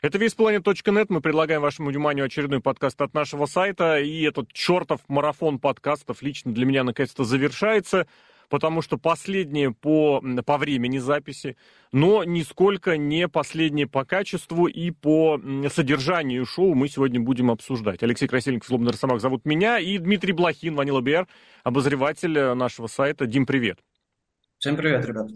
Это весьplanet.нет. Мы предлагаем вашему вниманию очередной подкаст от нашего сайта. И этот чертов марафон подкастов лично для меня наконец-то завершается, потому что последнее по, по времени записи, но нисколько не последнее по качеству и по содержанию шоу мы сегодня будем обсуждать. Алексей Красильников, Злобный Росомах зовут меня, и Дмитрий Блохин, Ванила БР, обозреватель нашего сайта. Дим, привет. Всем привет, ребят.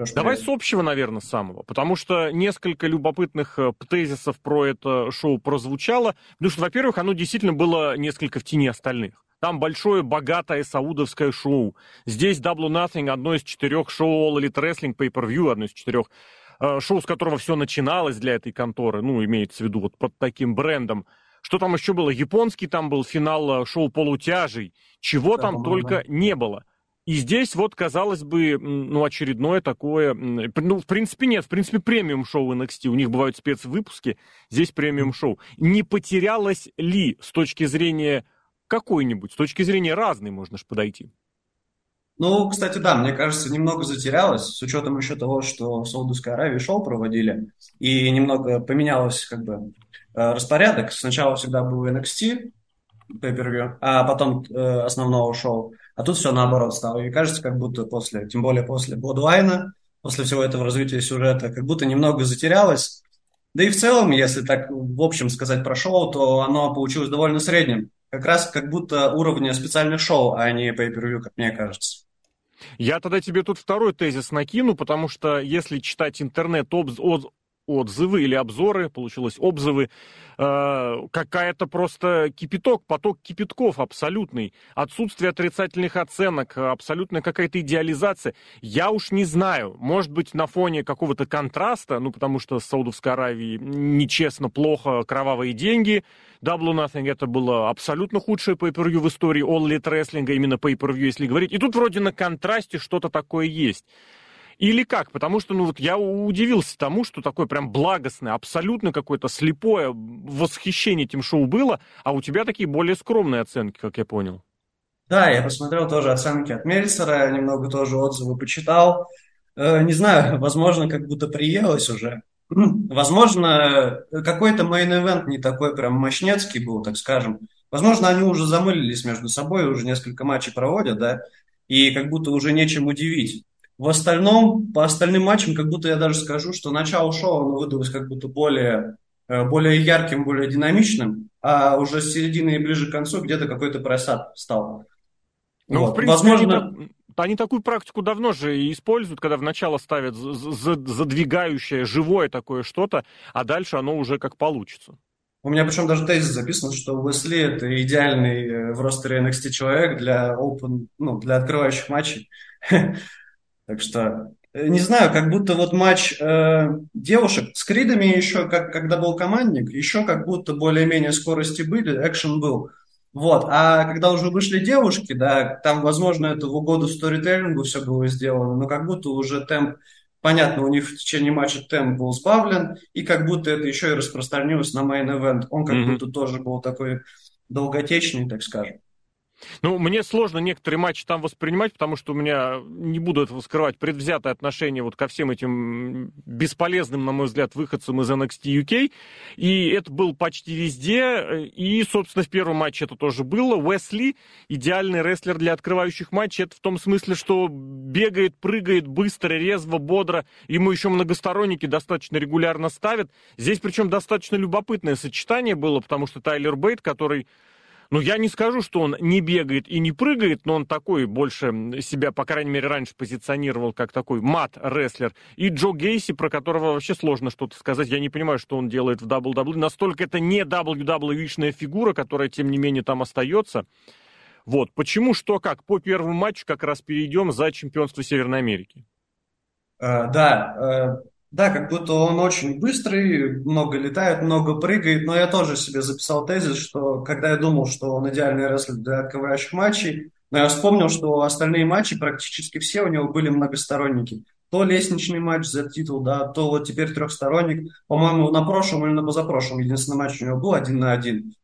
Леш, Давай привет. с общего, наверное, самого, потому что несколько любопытных э, тезисов про это шоу прозвучало. Потому что, во-первых, оно действительно было несколько в тени остальных. Там большое, богатое саудовское шоу. Здесь Double Nothing, одно из четырех шоу All Elite Wrestling Pay-Per-View, одно из четырех э, шоу, с которого все начиналось для этой конторы, ну, имеется в виду вот под таким брендом. Что там еще было? Японский там был финал э, шоу полутяжей. Чего да, там только не было. И здесь вот, казалось бы, ну, очередное такое... Ну, в принципе, нет. В принципе, премиум-шоу NXT. У них бывают спецвыпуски. Здесь премиум-шоу. Не потерялось ли с точки зрения какой-нибудь, с точки зрения разной можно же подойти? Ну, кстати, да, мне кажется, немного затерялось, с учетом еще того, что в Саудовской Аравии шоу проводили, и немного поменялось как бы э, распорядок. Сначала всегда был NXT, pay а потом э, основного шоу. А тут все наоборот стало. И кажется, как будто после, тем более после Бодлайна, после всего этого развития сюжета, как будто немного затерялось. Да и в целом, если так в общем сказать про шоу, то оно получилось довольно средним. Как раз как будто уровня специальных шоу, а не pay как мне кажется. Я тогда тебе тут второй тезис накину, потому что если читать интернет отзывы или обзоры, получилось обзывы, э, какая-то просто кипяток, поток кипятков абсолютный, отсутствие отрицательных оценок, абсолютная какая-то идеализация. Я уж не знаю, может быть, на фоне какого-то контраста, ну, потому что в Саудовской Аравии нечестно, плохо, кровавые деньги, Double Nothing это было абсолютно худшее pay в истории All Elite Wrestling, именно pay если говорить. И тут вроде на контрасте что-то такое есть. Или как? Потому что, ну вот я удивился тому, что такое прям благостное, абсолютно какое-то слепое восхищение этим шоу было, а у тебя такие более скромные оценки, как я понял. Да, я посмотрел тоже оценки от Мельцера, немного тоже отзывы почитал. Э, не знаю, возможно, как будто приелось уже. Возможно, какой-то мейн-эвент не такой прям мощнецкий был, так скажем. Возможно, они уже замылились между собой, уже несколько матчей проводят, да, и как будто уже нечем удивить. В остальном, по остальным матчам, как будто я даже скажу, что начало шоу оно выдалось как будто более, э, более ярким, более динамичным, а уже с середины и ближе к концу где-то какой-то просад стал. Ну, вот. в принципе, Возможно... они, они такую практику давно же используют, когда в начало ставят задвигающее, живое такое что-то, а дальше оно уже как получится. У меня причем даже тезис записан, что Уэсли – это идеальный э, в ростере NXT человек для open, ну, для открывающих матчей. Так что э, не знаю, как будто вот матч э, девушек с Кридами еще, как, когда был командник, еще как будто более-менее скорости были, экшен был. Вот, а когда уже вышли девушки, да, там, возможно, это в угоду сторителлингу все было сделано, но как будто уже темп, понятно, у них в течение матча темп был сбавлен, и как будто это еще и распространилось на мейн-эвент. Он как mm-hmm. будто тоже был такой долготечный, так скажем. Ну, мне сложно некоторые матчи там воспринимать, потому что у меня, не буду этого скрывать, предвзятое отношение вот ко всем этим бесполезным, на мой взгляд, выходцам из NXT UK. И это был почти везде. И, собственно, в первом матче это тоже было. Уэсли, идеальный рестлер для открывающих матчей. Это в том смысле, что бегает, прыгает быстро, резво, бодро. Ему еще многосторонники достаточно регулярно ставят. Здесь причем достаточно любопытное сочетание было, потому что Тайлер Бейт, который ну, я не скажу, что он не бегает и не прыгает, но он такой больше себя, по крайней мере, раньше позиционировал как такой мат-рестлер. И Джо Гейси, про которого вообще сложно что-то сказать. Я не понимаю, что он делает в WWE. Настолько это не WWE-шная фигура, которая, тем не менее, там остается. Вот. Почему, что, как? По первому матчу как раз перейдем за чемпионство Северной Америки. Uh, да, uh, да, как будто он очень быстрый, много летает, много прыгает, но я тоже себе записал тезис, что когда я думал, что он идеальный рестлер для открывающих матчей, но я вспомнил, что остальные матчи, практически все у него были многосторонники. То лестничный матч за титул, да, то вот теперь трехсторонник. По-моему, на прошлом или на позапрошлом единственный матч у него был один на один.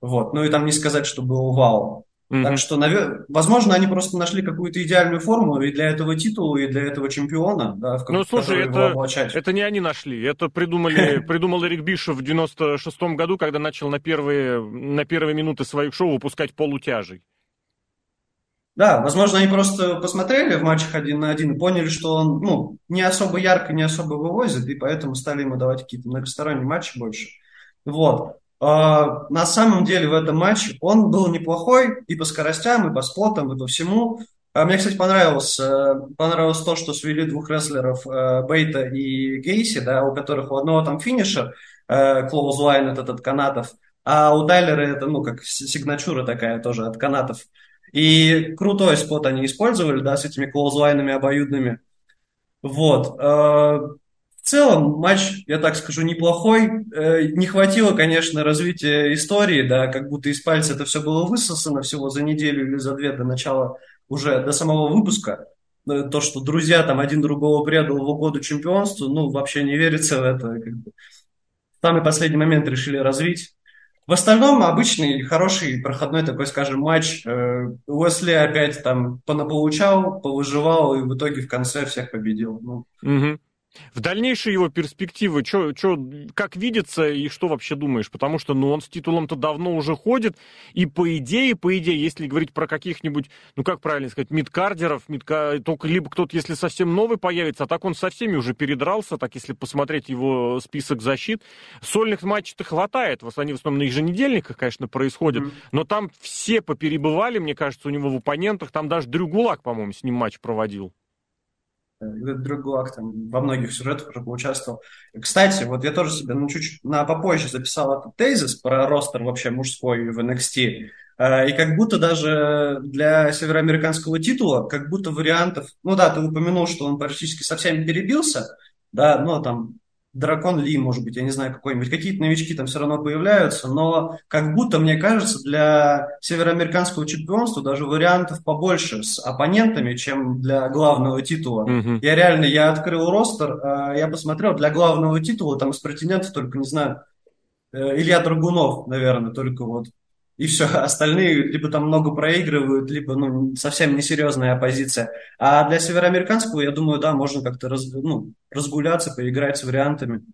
Вот. Ну и там не сказать, что был вау. Угу. Так что, навер... возможно, они просто нашли какую-то идеальную форму и для этого титула, и для этого чемпиона, да, в Ну, слушай, это, это не они нашли, это придумали, придумал Эрик Бишев в 96-м году, когда начал на первые, на первые минуты своих шоу выпускать полутяжей. Да, возможно, они просто посмотрели в матчах один на один и поняли, что он ну, не особо ярко, не особо вывозит, и поэтому стали ему давать какие-то многосторонние матчи больше. Вот. А, на самом деле в этом матче он был неплохой и по скоростям, и по спотам, и по всему. А мне, кстати, понравилось, э, понравилось то, что свели двух рестлеров э, Бейта и Гейси, да, у которых у одного там финишер, клоузлайн этот от канатов, а у Тайлера это, ну, как сигнатура такая тоже от канатов. И крутой спот они использовали, да, с этими клоузлайнами обоюдными. Вот. В целом матч, я так скажу, неплохой. Э, не хватило, конечно, развития истории, да, как будто из пальца это все было высосано всего за неделю или за две до начала, уже до самого выпуска. Э, то, что друзья там один другого предал в угоду чемпионству, ну, вообще не верится в это. Как бы. Самый последний момент решили развить. В остальном обычный, хороший, проходной такой, скажем, матч. Э, Уэсли опять там понаполучал, повыживал и в итоге в конце всех победил. Ну. Угу. В дальнейшие его перспективы, чё, чё, как видится и что вообще думаешь? Потому что, ну, он с титулом-то давно уже ходит, и по идее, по идее, если говорить про каких-нибудь, ну, как правильно сказать, мидкардеров, мидка... только либо кто-то, если совсем новый появится, а так он со всеми уже передрался, так если посмотреть его список защит. Сольных матчей-то хватает, они в основном на еженедельниках, конечно, происходят, mm-hmm. но там все поперебывали, мне кажется, у него в оппонентах, там даже Дрю Гулак, по-моему, с ним матч проводил. Драгуак там во многих сюжетах уже поучаствовал. Кстати, вот я тоже себе ну, чуть на попозже записал этот тезис про ростер вообще мужской в NXT. Э, и как будто даже для североамериканского титула, как будто вариантов... Ну да, ты упомянул, что он практически со всеми перебился, да, но там Дракон Ли, может быть, я не знаю, какой-нибудь. Какие-то новички там все равно появляются, но как будто, мне кажется, для североамериканского чемпионства даже вариантов побольше с оппонентами, чем для главного титула. Mm-hmm. Я реально, я открыл ростер, а, я посмотрел, для главного титула там из претендентов только, не знаю, э, Илья Драгунов, наверное, только вот и все. Остальные либо там много проигрывают, либо ну, совсем несерьезная оппозиция. А для североамериканского, я думаю, да, можно как-то раз, ну, разгуляться, поиграть с вариантами.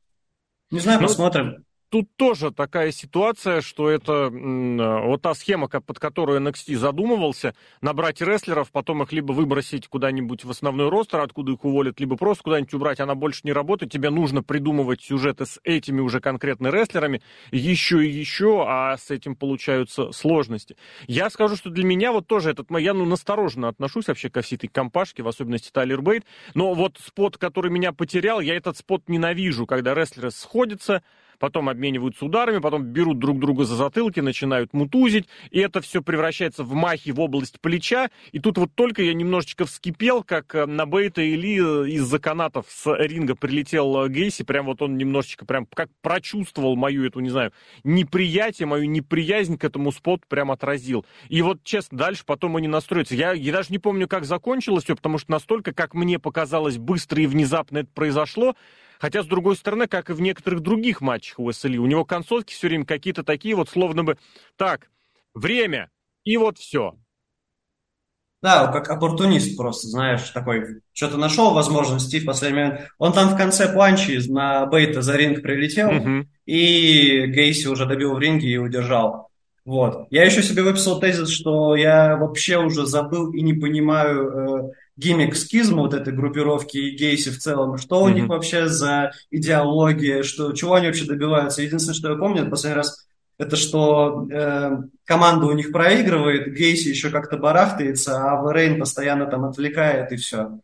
Не знаю, ну, посмотрим тут тоже такая ситуация, что это э, вот та схема, под которую NXT задумывался, набрать рестлеров, потом их либо выбросить куда-нибудь в основной ростер, откуда их уволят, либо просто куда-нибудь убрать, она больше не работает, тебе нужно придумывать сюжеты с этими уже конкретно рестлерами, еще и еще, а с этим получаются сложности. Я скажу, что для меня вот тоже этот, я ну, настороженно отношусь вообще ко всей этой компашке, в особенности Тайлер Бейт, но вот спот, который меня потерял, я этот спот ненавижу, когда рестлеры сходятся, потом обмениваются ударами, потом берут друг друга за затылки, начинают мутузить, и это все превращается в махи в область плеча, и тут вот только я немножечко вскипел, как э, на Бейта или э, из-за канатов с ринга прилетел э, Гейси, прям вот он немножечко прям как прочувствовал мою эту, не знаю, неприятие, мою неприязнь к этому споту прям отразил. И вот, честно, дальше потом они настроятся. Я, я даже не помню, как закончилось все, потому что настолько, как мне показалось, быстро и внезапно это произошло, Хотя, с другой стороны, как и в некоторых других матчах у СЛИ, у него концовки все время какие-то такие вот, словно бы, так, время, и вот все. Да, как оппортунист просто, знаешь, такой, что-то нашел возможности в последний момент. Он там в конце планчи на Бейта за ринг прилетел, uh-huh. и Гейси уже добил в ринге и удержал. Вот. Я еще себе выписал тезис, что я вообще уже забыл и не понимаю, э, гиммик скизма вот этой группировки и гейси в целом, что у mm-hmm. них вообще за идеология, что, чего они вообще добиваются. Единственное, что я помню, это последний раз, это что э, команда у них проигрывает, Гейси еще как-то барахтается, а Варейн постоянно там отвлекает и все.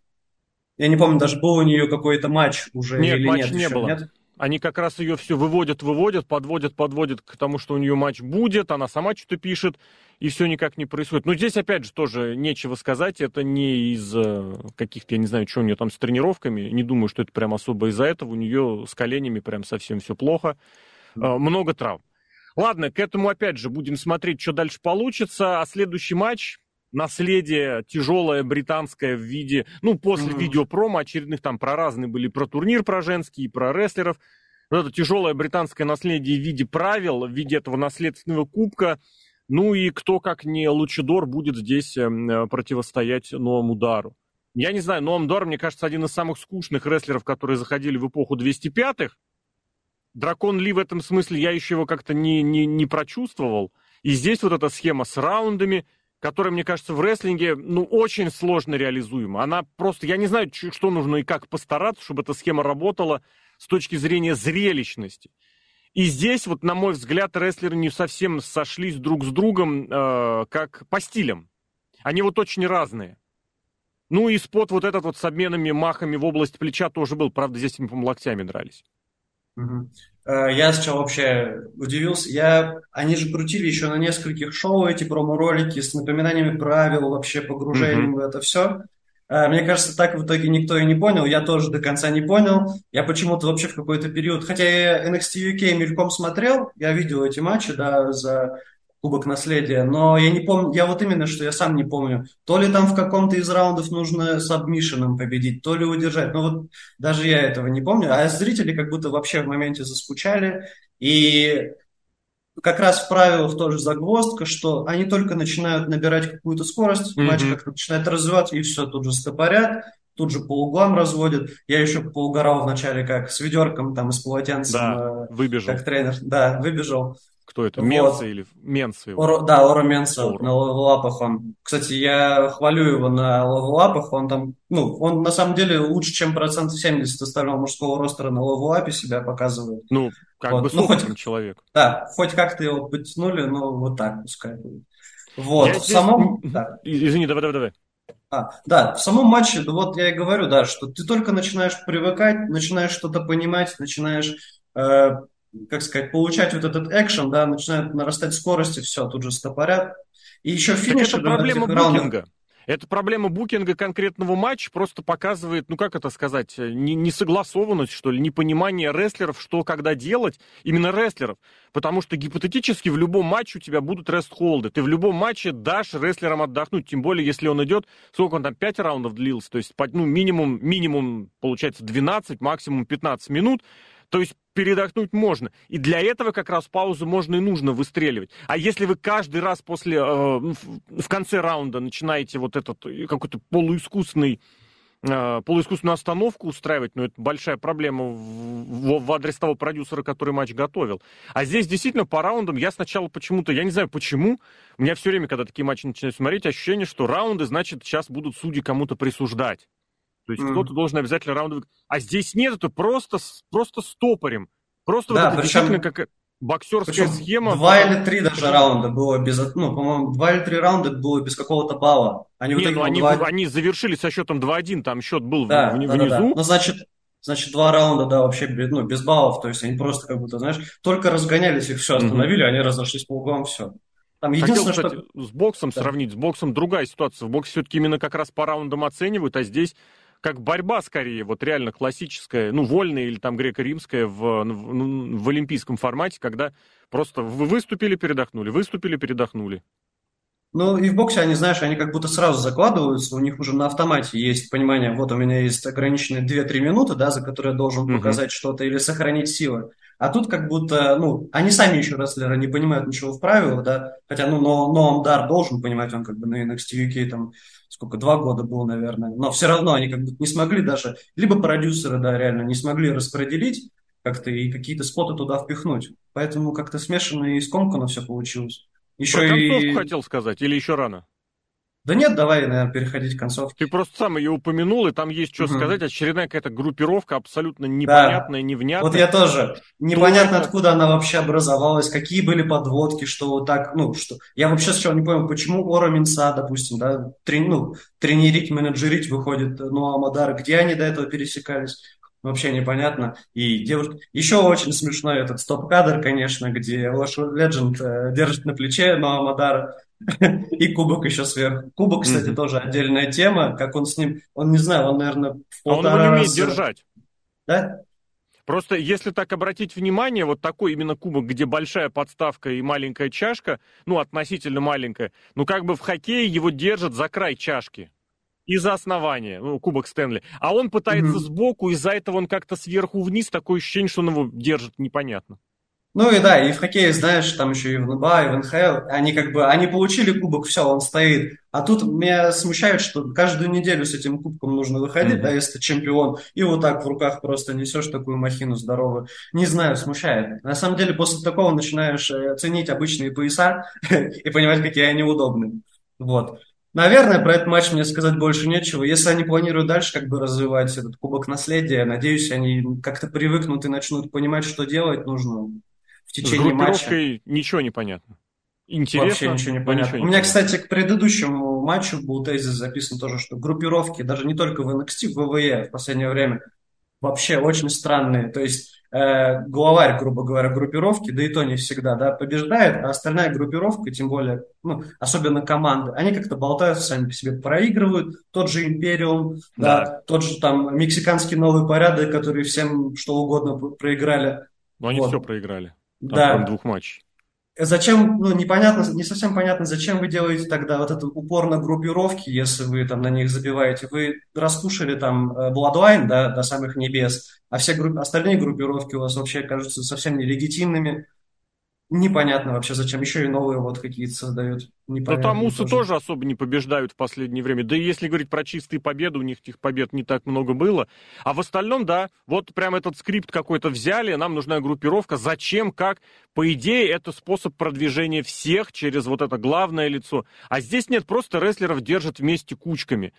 Я не помню, даже был у нее какой-то матч уже нет, или матч нет. не еще, было. Нет? Они как раз ее все выводят, выводят, подводят, подводят к тому, что у нее матч будет, она сама что-то пишет, и все никак не происходит. Но здесь, опять же, тоже нечего сказать, это не из э, каких-то, я не знаю, что у нее там с тренировками, не думаю, что это прям особо из-за этого, у нее с коленями прям совсем все плохо, э, много травм. Ладно, к этому, опять же, будем смотреть, что дальше получится, а следующий матч, наследие тяжелое британское в виде, ну, после mm-hmm. видеопрома очередных там про разные были, про турнир, про женский, про рестлеров. Вот это тяжелое британское наследие в виде правил, в виде этого наследственного кубка. Ну и кто, как не Лучидор, будет здесь эм, э, противостоять новому удару. Я не знаю, Ноам Дор, мне кажется, один из самых скучных рестлеров, которые заходили в эпоху 205-х. Дракон Ли в этом смысле я еще его как-то не, не, не прочувствовал. И здесь вот эта схема с раундами, которая, мне кажется, в рестлинге, ну, очень сложно реализуема. Она просто, я не знаю, что нужно и как постараться, чтобы эта схема работала с точки зрения зрелищности. И здесь, вот, на мой взгляд, рестлеры не совсем сошлись друг с другом, э, как по стилям. Они вот очень разные. Ну и спот вот этот вот с обменами махами в область плеча тоже был. Правда, здесь им, по локтями дрались. Угу. Я сначала вообще удивился. Я... Они же крутили еще на нескольких шоу эти промо-ролики с напоминаниями правил, вообще погружением угу. в это все. Э, мне кажется, так в итоге никто и не понял. Я тоже до конца не понял. Я почему-то вообще в какой-то период... Хотя я NXT UK мельком смотрел, я видел эти матчи, да, за Кубок Наследия, но я не помню, я вот именно, что я сам не помню, то ли там в каком-то из раундов нужно с сабмишином победить, то ли удержать, ну вот даже я этого не помню, а зрители как будто вообще в моменте заскучали, и как раз в правилах тоже загвоздка, что они только начинают набирать какую-то скорость, mm-hmm. матч как-то начинает развиваться, и все, тут же стопорят, тут же по углам разводят. Я еще поугорал вначале, как с ведерком там из полотенца. Да, выбежал. Как тренер. Да, выбежал. Кто это? Вот. Менса или Менса? Оро, да, Оро Менса Оро. на левелапах он. Кстати, я хвалю его на левелапах. Он там, ну, он на самом деле лучше, чем процентов 70 остального мужского ростера на левелапе себя показывает. Ну, как вот. бы ну, хоть, человек. Да, хоть как-то его подтянули, но вот так пускай будет. Вот, я в здесь... самом... Да. Извини, давай, давай, давай. А, да, в самом матче, вот я и говорю, да, что ты только начинаешь привыкать, начинаешь что-то понимать, начинаешь э, как сказать, получать вот этот экшен, да, начинают нарастать скорости, все, тут же стопорят. И еще финиш... это проблема букинга. Это проблема букинга конкретного матча просто показывает, ну как это сказать, несогласованность, что ли, непонимание рестлеров, что когда делать, именно рестлеров. Потому что гипотетически в любом матче у тебя будут рест-холды. Ты в любом матче дашь рестлерам отдохнуть, тем более, если он идет, сколько он там, 5 раундов длился, то есть ну, минимум, минимум, получается, 12, максимум 15 минут. То есть передохнуть можно. И для этого как раз паузу можно и нужно выстреливать. А если вы каждый раз после, э, в конце раунда начинаете вот этот э, какой-то полуискусственный э, полуискусственную остановку устраивать, ну, это большая проблема в, в, в адрес того продюсера, который матч готовил. А здесь действительно по раундам я сначала почему-то, я не знаю почему, у меня все время, когда такие матчи начинаю смотреть, ощущение, что раунды, значит, сейчас будут судьи кому-то присуждать. То есть mm. кто-то должен обязательно раундовый... А здесь нет, это просто, просто стопорим. Просто да, вот это причем... действительно как боксерская причем схема. Два или три даже раунда было без... Ну, по-моему, два или три раунда было без какого-то балла. Они, не, ну, они, 2... они завершили со счетом 2-1, там счет был да, в, внизу. Да, да. Ну, значит, значит, два раунда, да, вообще ну, без баллов. То есть они просто как будто, знаешь, только разгонялись, их все остановили, mm-hmm. они разошлись по углам, все. Там единственное, Хотел, кстати, что... с боксом да. сравнить. С боксом другая ситуация. В боксе все-таки именно как раз по раундам оценивают, а здесь как борьба скорее, вот реально классическая, ну, вольная или там греко-римская в, в, в олимпийском формате, когда просто вы выступили, передохнули, выступили, передохнули. Ну, и в боксе они, знаешь, они как будто сразу закладываются, у них уже на автомате есть понимание, вот у меня есть ограниченные 2-3 минуты, да, за которые я должен показать что-то или сохранить силы. А тут как будто, ну, они сами еще рестлеры не понимают ничего в правилах, да, хотя, ну, но, но Дар должен понимать, он как бы на NXT UK там сколько, два года был, наверное, но все равно они как бы не смогли даже, либо продюсеры, да, реально не смогли распределить как-то и какие-то споты туда впихнуть. Поэтому как-то смешанно и скомканно все получилось. Еще Про и... хотел сказать или еще рано? Да нет, давай, наверное, переходить к концовке. Ты просто сам ее упомянул, и там есть что угу. сказать. Очередная какая-то группировка абсолютно непонятная, да. невнятная. Вот я тоже. Непонятно, Только... откуда она вообще образовалась, какие были подводки, что вот так, ну, что... Я вообще сначала не понял, почему Ора Минца, допустим, да, трени... ну, тренерить, менеджерить выходит, ну, Амадар, где они до этого пересекались? вообще непонятно. И девушка... Еще очень смешной этот стоп-кадр, конечно, где Лош Ледженд э, держит на плече но Амадара И кубок еще сверху. Кубок, кстати, mm-hmm. тоже отдельная тема. Как он с ним... Он, не знаю, он, наверное, в полтора Он его не умеет раза... держать. Да? Просто если так обратить внимание, вот такой именно кубок, где большая подставка и маленькая чашка, ну, относительно маленькая, ну, как бы в хоккее его держат за край чашки. И за основание, ну, кубок Стэнли. А он пытается mm-hmm. сбоку, из-за этого он как-то сверху вниз, такое ощущение, что он его держит непонятно. Ну и да, и в хоккее, знаешь, там еще и в НБА, и в НХЛ, они как бы, они получили кубок, все, он стоит. А тут меня смущает, что каждую неделю с этим кубком нужно выходить, mm-hmm. да, если ты чемпион, и вот так в руках просто несешь такую махину здоровую. Не знаю, смущает. На самом деле, после такого начинаешь э, ценить обычные пояса и понимать, какие они удобные. Вот. Наверное, про этот матч мне сказать больше нечего. Если они планируют дальше как бы развивать этот кубок наследия, надеюсь, они как-то привыкнут и начнут понимать, что делать нужно течение С матча. ничего не понятно. Интересно. Вообще ничего не понятно. Ничего не У меня, понятно. кстати, к предыдущему матчу был тезис записан тоже, что группировки, даже не только в NXT, в ВВЕ в последнее время, вообще очень странные. То есть э, главарь, грубо говоря, группировки, да и то не всегда, да, побеждает, а остальная группировка, тем более, ну, особенно команды, они как-то болтаются сами по себе, проигрывают, тот же Империум, да. да, тот же там мексиканский новый порядок, который всем что угодно проиграли. Но они вот. все проиграли. Там, да. двух матчей. Зачем, ну, непонятно, не совсем понятно, зачем вы делаете тогда вот этот упор на группировки, если вы там на них забиваете. Вы раскушали там э, Bloodline, да, до самых небес, а все групп... остальные группировки у вас вообще кажутся совсем нелегитимными. Непонятно вообще, зачем еще и новые вот какие-то создают. Непонятно да там усы тоже. тоже особо не побеждают в последнее время. Да и если говорить про чистые победы, у них этих побед не так много было. А в остальном, да, вот прям этот скрипт какой-то взяли, нам нужна группировка. Зачем, как? По идее, это способ продвижения всех через вот это главное лицо. А здесь нет, просто рестлеров держат вместе кучками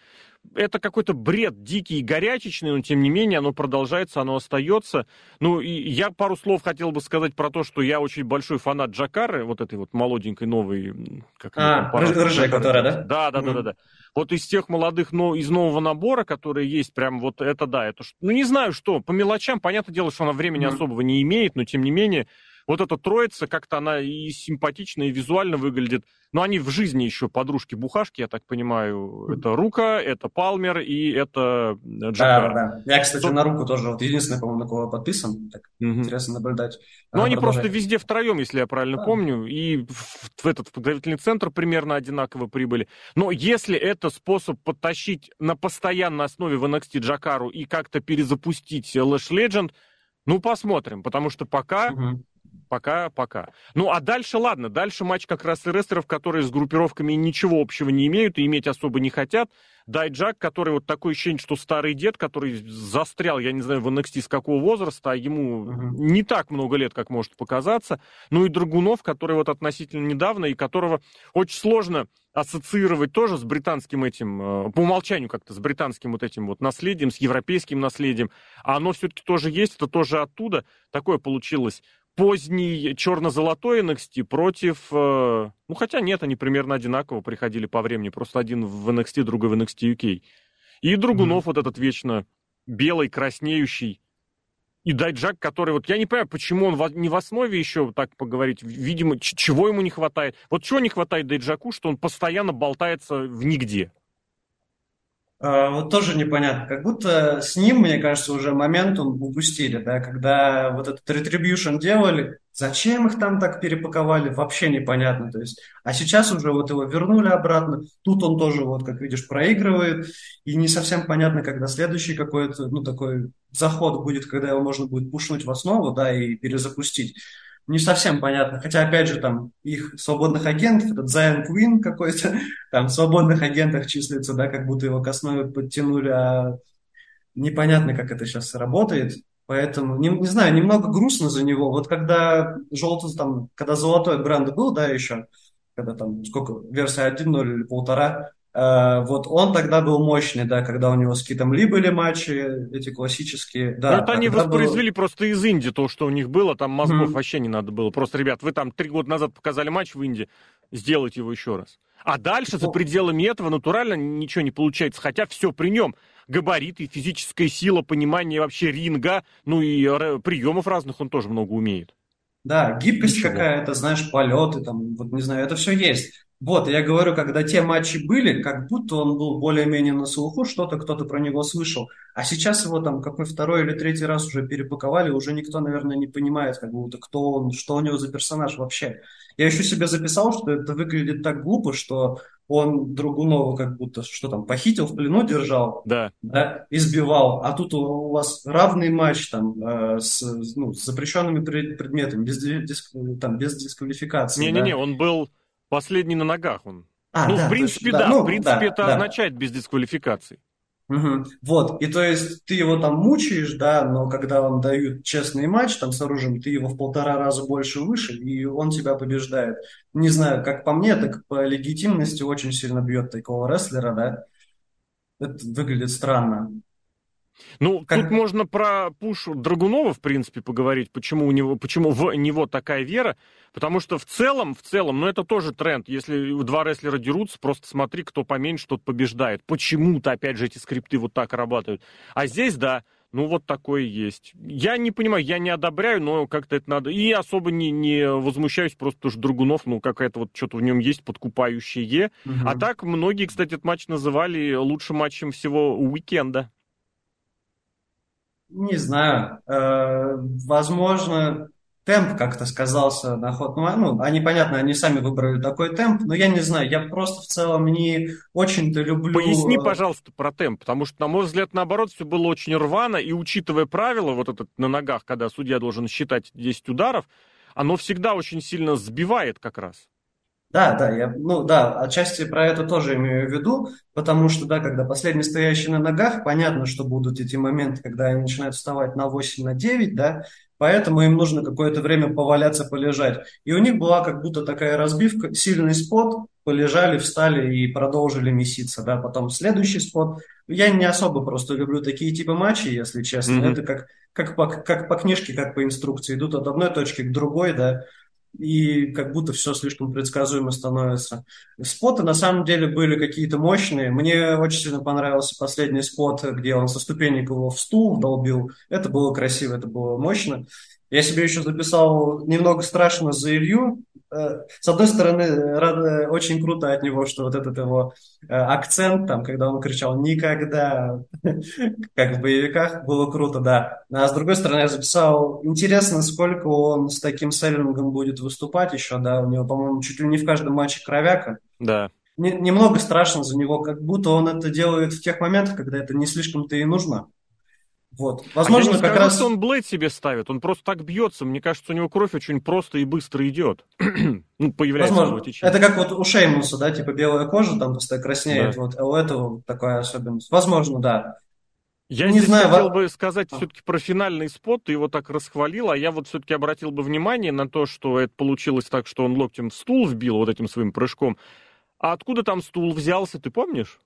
это какой-то бред дикий и горячечный, но тем не менее оно продолжается, оно остается. Ну, и я пару слов хотел бы сказать про то, что я очень большой фанат Джакары, вот этой вот молоденькой новой... Как а, рыжая, которая, да? Да, да, да, да, да. Вот из тех молодых, но из нового набора, которые есть, прям вот это да, это ну не знаю что, по мелочам, понятное дело, что она времени особого не имеет, но тем не менее, вот эта троица, как-то она и симпатично, и визуально выглядит. Но они в жизни еще подружки-бухашки, я так понимаю. Это Рука, это Палмер и это Джакар. Да, да. Я, кстати, Что... на Руку тоже вот единственный, по-моему, на кого подписан. Так угу. интересно наблюдать. Ну, они продолжает. просто везде втроем, если я правильно да. помню. И в, в этот подготовительный центр примерно одинаково прибыли. Но если это способ подтащить на постоянной основе в NXT Джакару и как-то перезапустить Lash Legend, ну, посмотрим, потому что пока угу. Пока, пока. Ну, а дальше, ладно, дальше матч как раз и рестлеров, которые с группировками ничего общего не имеют и иметь особо не хотят. Дайджак, который вот такой ощущение, что старый дед, который застрял, я не знаю, в NXT с какого возраста, а ему uh-huh. не так много лет, как может показаться. Ну и Драгунов, который вот относительно недавно, и которого очень сложно ассоциировать тоже с британским этим, э, по умолчанию как-то, с британским вот этим вот наследием, с европейским наследием. А оно все-таки тоже есть, это тоже оттуда. Такое получилось поздний черно-золотой NXT против... Э, ну, хотя нет, они примерно одинаково приходили по времени. Просто один в NXT, другой в NXT UK. И Другунов mm-hmm. вот этот вечно белый, краснеющий. И Дайджак, который вот... Я не понимаю, почему он не в основе еще, так поговорить. Видимо, чего ему не хватает. Вот чего не хватает Дайджаку, что он постоянно болтается в нигде. А, вот тоже непонятно. Как будто с ним, мне кажется, уже моментум упустили, да, когда вот этот retribution делали, зачем их там так перепаковали, вообще непонятно. То есть, а сейчас уже вот его вернули обратно, тут он тоже, вот как видишь, проигрывает, и не совсем понятно, когда следующий какой-то, ну, такой заход будет, когда его можно будет пушнуть в основу, да, и перезапустить не совсем понятно. Хотя, опять же, там их свободных агентов, этот Зайон Квин какой-то, там в свободных агентах числится, да, как будто его к основе подтянули, а непонятно, как это сейчас работает. Поэтому, не, не знаю, немного грустно за него. Вот когда желтый, там, когда золотой бренд был, да, еще, когда там, сколько, версия 1.0 или полтора, вот он тогда был мощный, да, когда у него с Китом Ли были матчи, эти классические. Да, ну, это они воспроизвели был... просто из Индии то, что у них было, там мозгов mm-hmm. вообще не надо было. Просто, ребят, вы там три года назад показали матч в Индии, сделайте его еще раз. А дальше, за пределами этого, натурально ничего не получается, хотя все при нем. Габариты, физическая сила, понимание вообще ринга, ну и приемов разных он тоже много умеет. Да, гибкость какая-то, знаешь, полеты, там, вот не знаю, это все есть. Вот, я говорю, когда те матчи были, как будто он был более-менее на слуху, что-то кто-то про него слышал. А сейчас его там какой второй или третий раз уже перепаковали, уже никто, наверное, не понимает, как будто кто он, что у него за персонаж вообще. Я еще себе записал, что это выглядит так глупо, что он Другунова как будто, что там, похитил, в плену держал, да. Да, избивал, а тут у вас равный матч там э, с, ну, с запрещенными предметами, без, диск, там, без дисквалификации. Не-не-не, да? он был последний на ногах. Он. А, ну, да, в принципе, точно, да, да. Ну, в принципе, да, это да. означает без дисквалификации. Угу. Вот, и то есть ты его там мучаешь, да, но когда вам дают честный матч там с оружием, ты его в полтора раза больше выше, и он тебя побеждает. Не знаю, как по мне, так по легитимности очень сильно бьет такого рестлера, да. Это выглядит странно. Ну, как... тут можно про пуш Драгунова, в принципе, поговорить, почему у него, почему в него такая вера, потому что в целом, в целом, ну, это тоже тренд, если два рестлера дерутся, просто смотри, кто поменьше, тот побеждает. Почему-то, опять же, эти скрипты вот так работают. А здесь, да, ну, вот такое есть. Я не понимаю, я не одобряю, но как-то это надо. И особо не, не возмущаюсь, просто потому что Драгунов, ну, какая-то вот что-то в нем есть подкупающее. Угу. А так, многие, кстати, этот матч называли лучшим матчем всего уикенда. Не знаю. Э, возможно, темп как-то сказался на ход. Ну, ну, они, понятно, они сами выбрали такой темп, но я не знаю, я просто в целом не очень-то люблю... Поясни, пожалуйста, про темп, потому что, на мой взгляд, наоборот, все было очень рвано, и учитывая правила вот этот на ногах, когда судья должен считать 10 ударов, оно всегда очень сильно сбивает как раз. Да, да, я, ну да, отчасти про это тоже имею в виду, потому что, да, когда последний стоящий на ногах, понятно, что будут эти моменты, когда они начинают вставать на 8, на 9, да, поэтому им нужно какое-то время поваляться, полежать. И у них была как будто такая разбивка, сильный спот, полежали, встали и продолжили меситься, да, потом следующий спот. Я не особо просто люблю такие типы матчей, если честно, mm-hmm. это как, как, по, как по книжке, как по инструкции, идут от одной точки к другой, да, и как будто все слишком предсказуемо становится. Споты на самом деле были какие-то мощные. Мне очень сильно понравился последний спот, где он со ступенек его в стул долбил. Это было красиво, это было мощно. Я себе еще записал немного страшно за Илью. Э, с одной стороны, э, очень круто от него, что вот этот его э, акцент, там, когда он кричал «никогда», как в боевиках, было круто, да. А с другой стороны, я записал, интересно, сколько он с таким селлингом будет выступать еще, да, у него, по-моему, чуть ли не в каждом матче кровяка. Да. Немного страшно за него, как будто он это делает в тех моментах, когда это не слишком-то и нужно. Вот. Возможно, а я не как скажу, раз... он блейд себе ставит, он просто так бьется. Мне кажется, у него кровь очень просто и быстро идет. ну, появляется Возможно. Это как вот у Шеймуса, да, типа белая кожа там просто краснеет, да. вот, а у этого такая особенность. Возможно, да. Я не знаю, хотел бы сказать все-таки про финальный спот, ты его так расхвалил, а я вот все-таки обратил бы внимание на то, что это получилось так, что он локтем в стул вбил вот этим своим прыжком. А откуда там стул взялся, ты помнишь?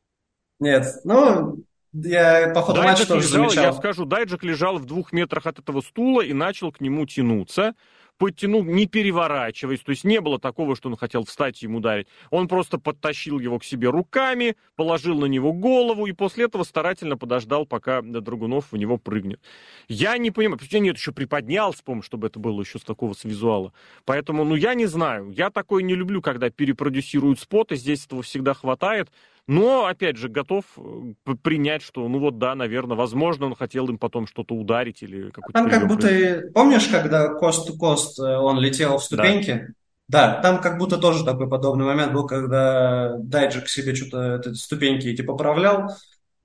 Нет, ну, я по ходу матча тоже лежал, замечал. Я скажу, Дайджик лежал в двух метрах от этого стула и начал к нему тянуться. Подтянул, не переворачиваясь, то есть не было такого, что он хотел встать и ему ударить. Он просто подтащил его к себе руками, положил на него голову и после этого старательно подождал, пока Драгунов в него прыгнет. Я не понимаю, почему нет, еще приподнялся, по чтобы это было еще с такого с визуала. Поэтому, ну, я не знаю. Я такое не люблю, когда перепродюсируют споты, здесь этого всегда хватает. Но, опять же, готов э, принять, что, ну вот да, наверное, возможно, он хотел им потом что-то ударить или какой-то... Там как будто, помнишь, когда кост-то-кост э, он летел в ступеньки? Да. да, там как будто тоже такой подобный момент был, когда Дайджик себе что-то ступеньки эти поправлял,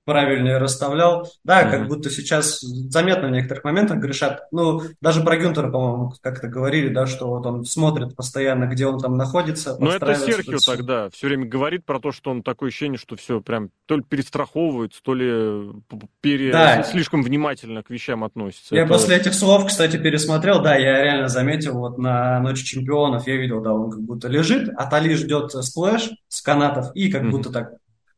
правильнее расставлял. Да, mm-hmm. как будто сейчас заметно в некоторых моментах грешат. Ну, даже про Гюнтера, по-моему, как-то говорили, да, что вот он смотрит постоянно, где он там находится. Ну, это Серхио тогда все время говорит про то, что он такое ощущение, что все прям то ли перестраховывается, то ли пере... да. слишком внимательно к вещам относится. Я это... после этих слов, кстати, пересмотрел, да, я реально заметил, вот на Ночи Чемпионов я видел, да, он как будто лежит, а Тали ждет splash с канатов и как mm-hmm. будто так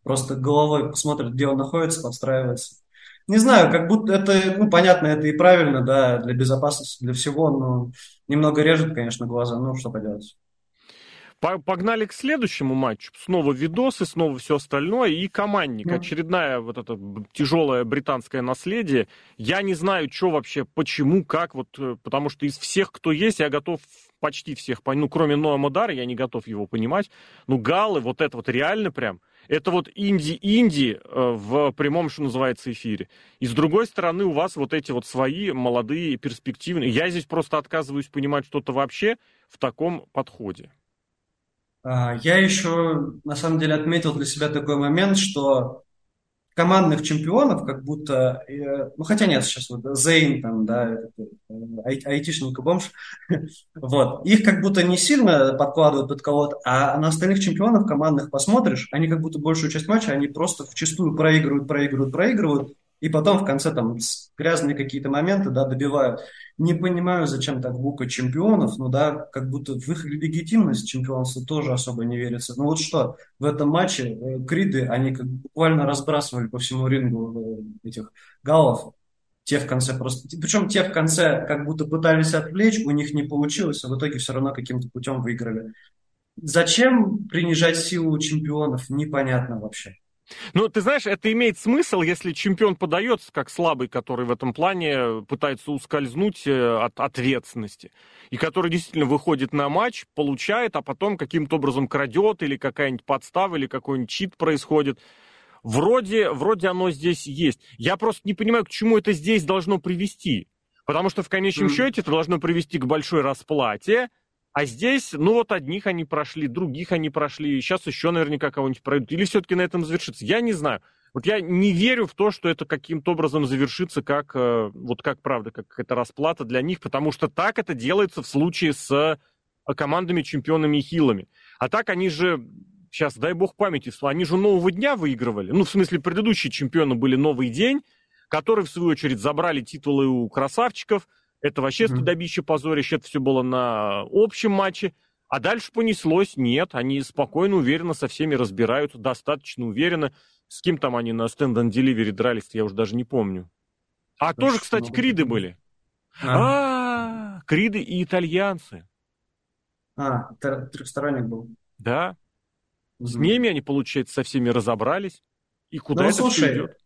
просто головой посмотрит, где он находится, подстраивается. Не знаю, как будто это, ну, понятно, это и правильно, да, для безопасности, для всего, но немного режет, конечно, глаза, ну, что поделать. Погнали к следующему матчу. Снова видосы, снова все остальное. И командник. Mm. Очередная вот это тяжелое британское наследие. Я не знаю, что вообще, почему, как. Вот, э, потому что из всех, кто есть, я готов почти всех понять. Ну, кроме Ноа Модара, я не готов его понимать. Ну, Галы, вот это вот реально прям. Это вот инди-инди э, в прямом, что называется, эфире. И с другой стороны, у вас вот эти вот свои молодые, перспективные. Я здесь просто отказываюсь понимать что-то вообще в таком подходе. А, я еще, на самом деле, отметил для себя такой момент, что командных чемпионов, как будто, э, ну хотя нет, сейчас вот Зейн там, да, э, ай, айтишник и бомж, вот, их как будто не сильно подкладывают под кого-то, а на остальных чемпионов командных посмотришь, они как будто большую часть матча, они просто в чистую проигрывают, проигрывают, проигрывают, и потом в конце там грязные какие-то моменты, да, добивают. Не понимаю, зачем так бука чемпионов, но да, как будто в их легитимность чемпионства тоже особо не верится. Ну вот что, в этом матче э, Криды, они как буквально разбрасывали по всему рингу э, этих галлов. Те в конце просто... Причем те в конце как будто пытались отвлечь, у них не получилось, а в итоге все равно каким-то путем выиграли. Зачем принижать силу чемпионов, непонятно вообще. Ну, ты знаешь, это имеет смысл, если чемпион подается как слабый, который в этом плане пытается ускользнуть э, от ответственности, и который действительно выходит на матч, получает, а потом каким-то образом крадет, или какая-нибудь подстава, или какой-нибудь чит происходит. Вроде, вроде оно здесь есть. Я просто не понимаю, к чему это здесь должно привести. Потому что в конечном mm. счете это должно привести к большой расплате, а здесь, ну вот одних они прошли, других они прошли, сейчас еще наверняка кого-нибудь пройдут. Или все-таки на этом завершится? Я не знаю. Вот я не верю в то, что это каким-то образом завершится, как, э, вот как правда, как какая-то расплата для них, потому что так это делается в случае с э, командами, чемпионами и хилами. А так они же, сейчас, дай бог памяти, они же нового дня выигрывали. Ну, в смысле, предыдущие чемпионы были новый день, которые, в свою очередь, забрали титулы у красавчиков – это вообще mm-hmm. стыдобище, позорище, это все было на общем матче. А дальше понеслось, нет, они спокойно, уверенно со всеми разбираются, достаточно уверенно. С кем там они на стенд and delivery дрались, я уже даже не помню. А Очень тоже, кстати, криды были. А, а, криды и итальянцы. А, трехсторонник был. Да. С ними они, получается, со всеми разобрались. И куда ну, это слушай, все идет?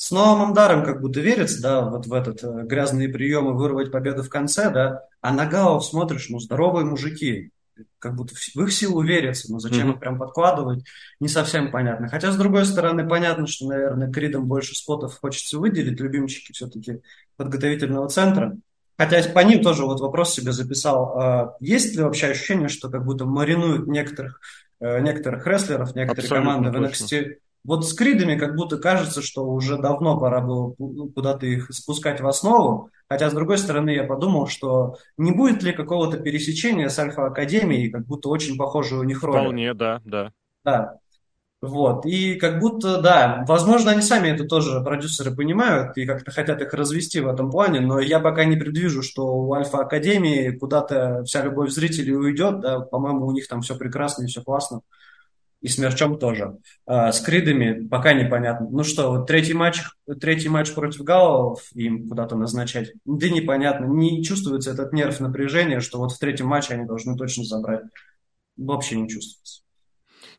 С новым даром как будто верится, да, вот в этот э, грязные приемы вырвать победу в конце, да, а на Гао смотришь, ну, здоровые мужики, как будто в, их силу верится, но зачем mm-hmm. их прям подкладывать, не совсем понятно. Хотя, с другой стороны, понятно, что, наверное, Кридом больше спотов хочется выделить, любимчики все-таки подготовительного центра. Хотя по ним тоже вот вопрос себе записал. А есть ли вообще ощущение, что как будто маринуют некоторых, э, некоторых рестлеров, некоторые Абсолютно команды точно. в NXT вот с кридами как будто кажется, что уже давно пора было ну, куда-то их спускать в основу. Хотя, с другой стороны, я подумал, что не будет ли какого-то пересечения с Альфа-Академией, как будто очень похожи у них роли. Вполне, да, да. Да. Вот. И как будто, да, возможно, они сами это тоже, продюсеры, понимают и как-то хотят их развести в этом плане, но я пока не предвижу, что у Альфа-Академии куда-то вся любовь зрителей уйдет, да, по-моему, у них там все прекрасно и все классно и с Мерчом тоже. А, с Кридами пока непонятно. Ну что, вот третий матч, третий матч против Галлов им куда-то назначать, да непонятно. Не чувствуется этот нерв напряжения, что вот в третьем матче они должны точно забрать. Вообще не чувствуется.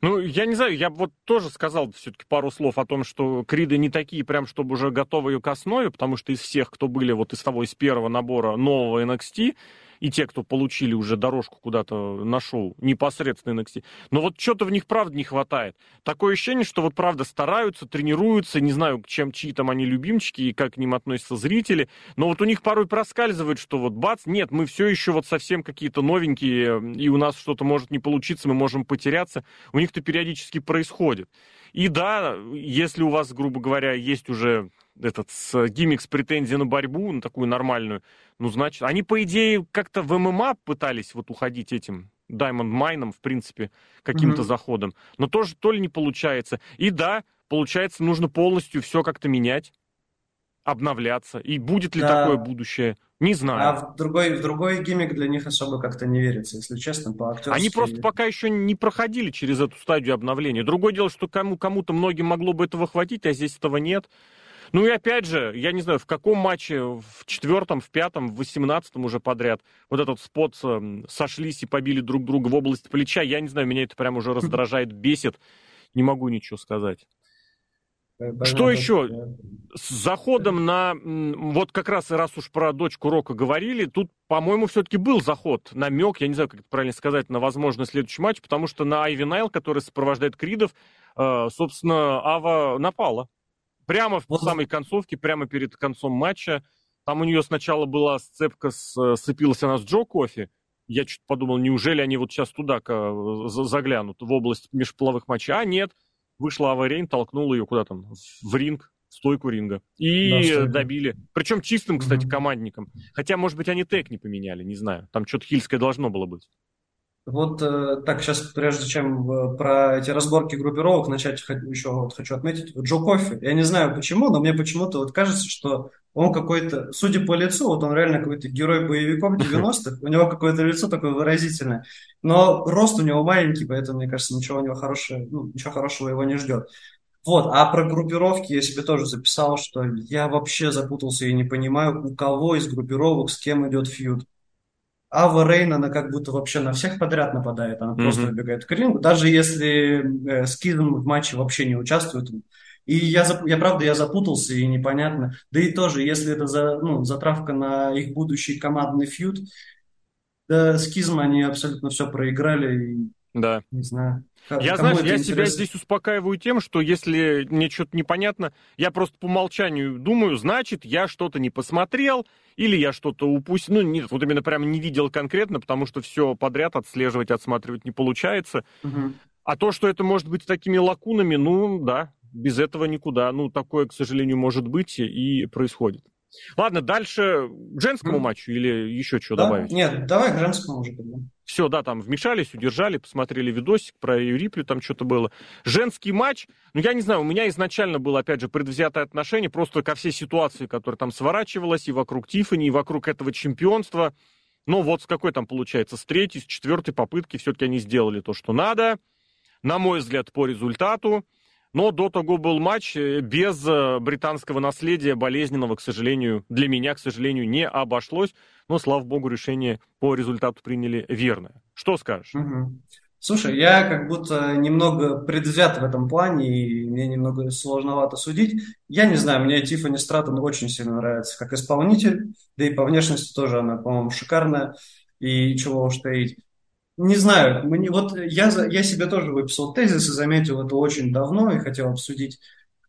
Ну, я не знаю, я вот тоже сказал все-таки пару слов о том, что Криды не такие прям, чтобы уже готовы к основе, потому что из всех, кто были вот из того, из первого набора нового NXT, и те, кто получили уже дорожку куда-то на шоу, непосредственно NXT. Но вот что-то в них, правда, не хватает. Такое ощущение, что вот, правда, стараются, тренируются, не знаю, чем чьи там они любимчики и как к ним относятся зрители, но вот у них порой проскальзывает, что вот бац, нет, мы все еще вот совсем какие-то новенькие, и у нас что-то может не получиться, мы можем потеряться. У них-то периодически происходит. И да, если у вас, грубо говоря, есть уже этот с гиммик с претензией на борьбу, на такую нормальную, ну, значит, они, по идее, как-то в ММА пытались вот уходить этим Diamond Майном, в принципе, каким-то mm-hmm. заходом. Но тоже то ли не получается. И да, получается, нужно полностью все как-то менять, обновляться. И будет ли да. такое будущее? Не знаю. А в другой, в другой гиммик для них особо как-то не верится, если честно, по актерски. Они просто пока еще не проходили через эту стадию обновления. Другое дело, что кому, кому-то многим могло бы этого хватить, а здесь этого нет. Ну и опять же, я не знаю, в каком матче, в четвертом, в пятом, в восемнадцатом уже подряд, вот этот спот эм, сошлись и побили друг друга в область плеча, я не знаю, меня это прям уже раздражает, бесит, не могу ничего сказать. Что еще? С заходом на... Вот как раз, раз уж про дочку Рока говорили, тут, по-моему, все-таки был заход, намек, я не знаю, как это правильно сказать, на возможный следующий матч, потому что на Айви Найл, который сопровождает Кридов, э, собственно, Ава напала. Прямо в вот. самой концовке, прямо перед концом матча. Там у нее сначала была сцепка, с, сцепилась она с Джо Кофи, Я чуть подумал, неужели они вот сейчас туда заглянут, в область межполовых матчей? А нет, вышла Аварейн, толкнула ее куда там, в ринг, в стойку ринга. И да, добили. Причем чистым, кстати, командником. Хотя, может быть, они тег не поменяли, не знаю. Там что-то хильское должно было быть. Вот э, так, сейчас, прежде чем э, про эти разборки группировок начать, еще вот хочу отметить, Джо Кофи, я не знаю почему, но мне почему-то вот кажется, что он какой-то, судя по лицу, вот он реально какой-то герой боевиков 90-х, у него какое-то лицо такое выразительное, но рост у него маленький, поэтому, мне кажется, ничего у него хорошего, ну, ничего хорошего его не ждет. Вот, а про группировки я себе тоже записал, что я вообще запутался и не понимаю, у кого из группировок с кем идет фьюд. Ава Рейн, она как будто вообще на всех подряд нападает, она mm-hmm. просто выбегает к рингу, даже если э, Скизм в матче вообще не участвует. И я, я, правда, я запутался и непонятно. Да и тоже, если это за, ну, затравка на их будущий командный фьюд, да, Скизм они абсолютно все проиграли. И, да. Не знаю. Я, знаешь, я интересно? себя здесь успокаиваю тем, что если мне что-то непонятно, я просто по умолчанию думаю, значит, я что-то не посмотрел, или я что-то упустил. Ну, нет, вот именно прям не видел конкретно, потому что все подряд отслеживать, отсматривать не получается. Угу. А то, что это может быть такими лакунами, ну, да, без этого никуда. Ну, такое, к сожалению, может быть и происходит. Ладно, дальше к женскому mm. матчу или еще что да? добавить? Нет, давай к женскому уже. Все, да, там вмешались, удержали, посмотрели видосик про Юриплю, там что-то было. Женский матч, ну, я не знаю, у меня изначально было, опять же, предвзятое отношение просто ко всей ситуации, которая там сворачивалась и вокруг Тифани, и вокруг этого чемпионства. Но вот с какой там, получается, с третьей, с четвертой попытки все-таки они сделали то, что надо. На мой взгляд, по результату. Но до того был матч э, без э, британского наследия, болезненного, к сожалению, для меня, к сожалению, не обошлось. Но, слава богу, решение по результату приняли верное. Что скажешь? Угу. Слушай, я как будто немного предвзят в этом плане, и мне немного сложновато судить. Я не знаю, мне Тиффани Стратон очень сильно нравится как исполнитель, да и по внешности тоже она, по-моему, шикарная, и чего уж таить. Не знаю, мне, вот я, я себе тоже выписал тезис и заметил это очень давно и хотел обсудить.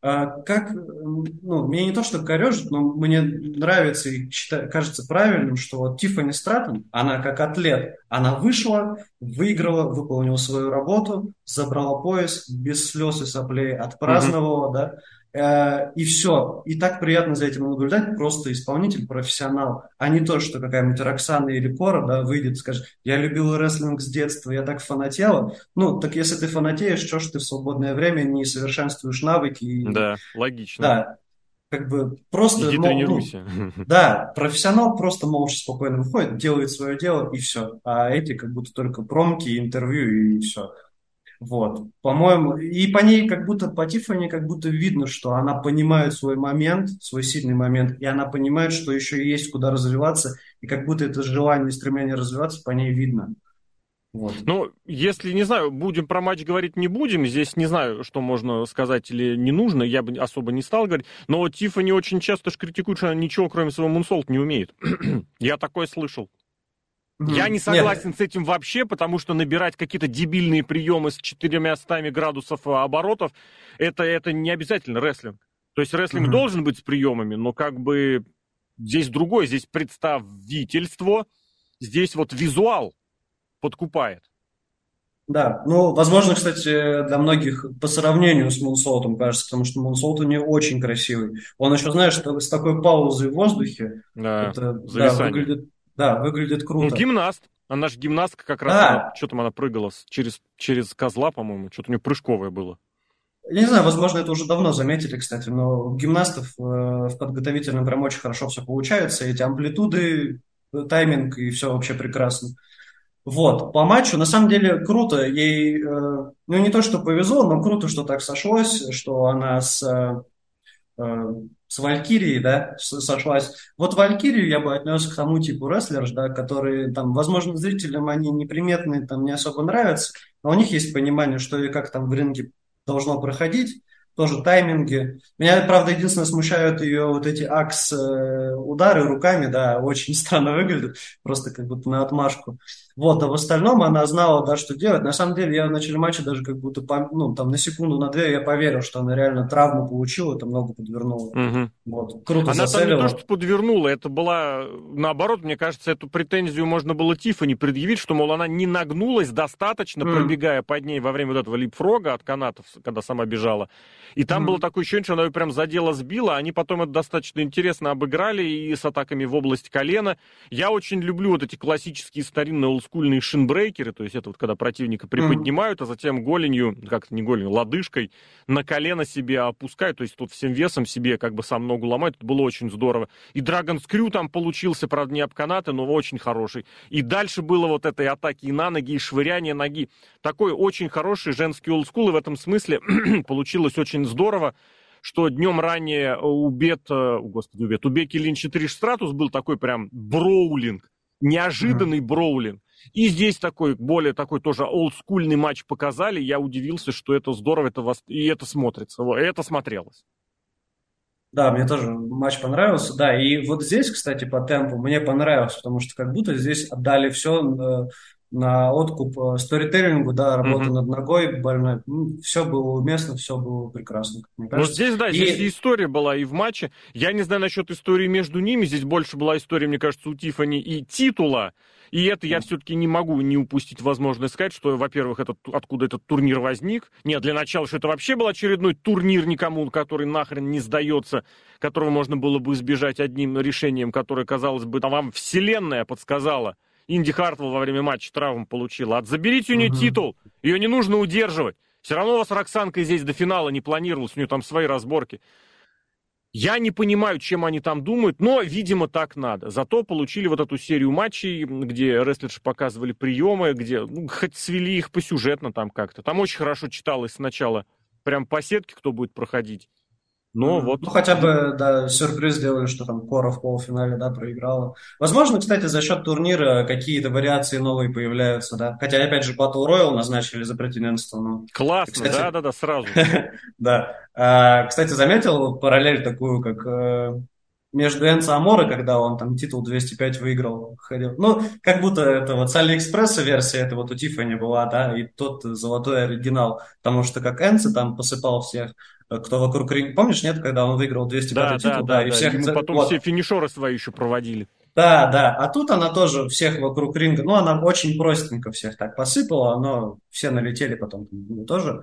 А, как, ну, мне не то, что корежит, но мне нравится и считаю, кажется правильным, что вот Тиффани Стратон, она как атлет, она вышла, выиграла, выполнила свою работу, забрала пояс, без слез и соплей отпраздновала, mm-hmm. да, и все. И так приятно за этим наблюдать. Просто исполнитель, профессионал, а не то, что какая-нибудь Роксана или Кора да, выйдет и скажет, я любила рестлинг с детства, я так фанатела. Ну, так если ты фанатеешь, что ж ты в свободное время не совершенствуешь навыки? И... Да, логично. Да, как бы просто... Иди мол, тренируйся. Ну, да, профессионал просто молча спокойно выходит, делает свое дело и все. А эти как будто только промки, интервью и все. Вот, по-моему, и по ней как будто, по Тиффани как будто видно, что она понимает свой момент, свой сильный момент, и она понимает, что еще есть куда развиваться, и как будто это желание и стремление развиваться по ней видно. Вот. Ну, если, не знаю, будем про матч говорить, не будем. Здесь не знаю, что можно сказать или не нужно. Я бы особо не стал говорить. Но Тиффани очень часто ж критикует, что она ничего, кроме своего мунсолта, не умеет. Я такое слышал. Я не согласен Нет. с этим вообще, потому что набирать какие-то дебильные приемы с 400 градусов оборотов, это, это не обязательно рестлинг. То есть рестлинг угу. должен быть с приемами, но как бы здесь другое, здесь представительство, здесь вот визуал подкупает. Да, ну, возможно, кстати, для многих по сравнению с Мунсолтом кажется, потому что Мунсолт у нее очень красивый. Он еще, знаешь, с такой паузой в воздухе. Да, это, да выглядит да, выглядит круто. Ну, гимнаст. Она же гимнастка как раз. Да. Что там она прыгала через, через козла, по-моему. Что-то у нее прыжковое было. Я не знаю, возможно, это уже давно заметили, кстати, но у гимнастов э, в подготовительном прям очень хорошо все получается. Эти амплитуды, тайминг и все вообще прекрасно. Вот, по матчу, на самом деле, круто. Ей, э, ну, не то, что повезло, но круто, что так сошлось, что она с э, с Валькирией, да, сошлась. Вот Валькирию я бы отнес к тому типу рестлеров, да, которые там, возможно, зрителям они неприметные, там не особо нравятся, но у них есть понимание, что и как там в ринге должно проходить. Тоже тайминги. Меня, правда, единственное смущают ее вот эти акс-удары руками, да, очень странно выглядят, просто как будто на отмашку. Вот, а в остальном она знала, да, что делать. На самом деле, я в начале матча даже как будто, ну, там, на секунду, на две я поверил, что она реально травму получила, это много подвернула. Угу. Вот, круто Она зацелила. там не то, что подвернула, это была, наоборот, мне кажется, эту претензию можно было Тифани предъявить, что, мол, она не нагнулась достаточно, mm. пробегая под ней во время вот этого липфрога от канатов, когда сама бежала. И там было такое ощущение, что она ее прям задела, сбила. Они потом это достаточно интересно обыграли и с атаками в область колена. Я очень люблю вот эти классические старинные олдскульные шинбрейкеры, то есть это вот когда противника приподнимают, а затем голенью, как-то не голенью, лодыжкой на колено себе опускают, то есть тут всем весом себе как бы сам ногу ломают. Это было очень здорово. И Драгон Скрю там получился, правда, не об канаты, но очень хороший. И дальше было вот этой атаки и на ноги, и швыряние ноги. Такой очень хороший женский олдскул, и в этом смысле получилось очень здорово что днем ранее у Бет, э, господи, у Бет, у Беки Линча Триш Стратус был такой прям броулинг, неожиданный mm-hmm. броулинг. И здесь такой, более такой тоже олдскульный матч показали. Я удивился, что это здорово, это вас... и это смотрится, это смотрелось. Да, мне тоже матч понравился, да, и вот здесь, кстати, по темпу мне понравилось, потому что как будто здесь отдали все э, на откуп э, сторителлингу, да, работа mm-hmm. над ногой больной, ну, все было уместно, все было прекрасно, мне кажется. Вот здесь, да, и... здесь и история была и в матче, я не знаю насчет истории между ними, здесь больше была история, мне кажется, у Тифани и титула, и это я все-таки не могу не упустить возможность сказать, что, во-первых, этот, откуда этот турнир возник. Нет, для начала, что это вообще был очередной турнир никому, который нахрен не сдается, которого можно было бы избежать одним решением, которое, казалось бы, вам вселенная подсказала. Инди Хартвелл во время матча травм получила. От заберите у нее угу. титул, ее не нужно удерживать. Все равно у вас Роксанка здесь до финала не планировалось, у нее там свои разборки. Я не понимаю, чем они там думают, но, видимо, так надо. Зато получили вот эту серию матчей, где рестлерши показывали приемы, где ну, хоть свели их посюжетно там как-то. Там очень хорошо читалось сначала прям по сетке, кто будет проходить. Но mm. вот... Ну, хотя бы, да, сюрприз сделали, что там Кора в полуфинале, да, проиграла. Возможно, кстати, за счет турнира какие-то вариации новые появляются, да. Хотя, опять же, Battle Royale назначили за претендентство. Но... Классно, да-да-да, сразу. Да. А, кстати, заметил параллель такую, как э, между Энцо Аморе, когда он там титул 205 выиграл, ходил. Ну, как будто это вот с Алиэкспресса версия, это вот у Тиффани была, да, и тот золотой оригинал. Потому что как Энцо там посыпал всех, кто вокруг ринга. Помнишь, нет, когда он выиграл 205 да, титул? Да, да, да, и всех... Ему потом вот. все финишеры свои еще проводили. Да, да. А тут она тоже всех вокруг ринга, ну, она очень простенько всех так посыпала, но все налетели потом ну, тоже.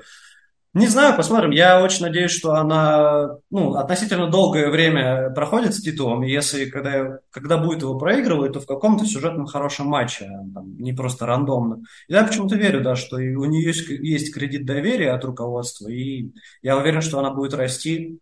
Не знаю, посмотрим. Я очень надеюсь, что она ну, относительно долгое время проходит с титулом. Если когда, когда будет его проигрывать, то в каком-то сюжетном хорошем матче, а там, не просто рандомно. Я почему-то верю, да, что у нее есть, есть кредит доверия от руководства, и я уверен, что она будет расти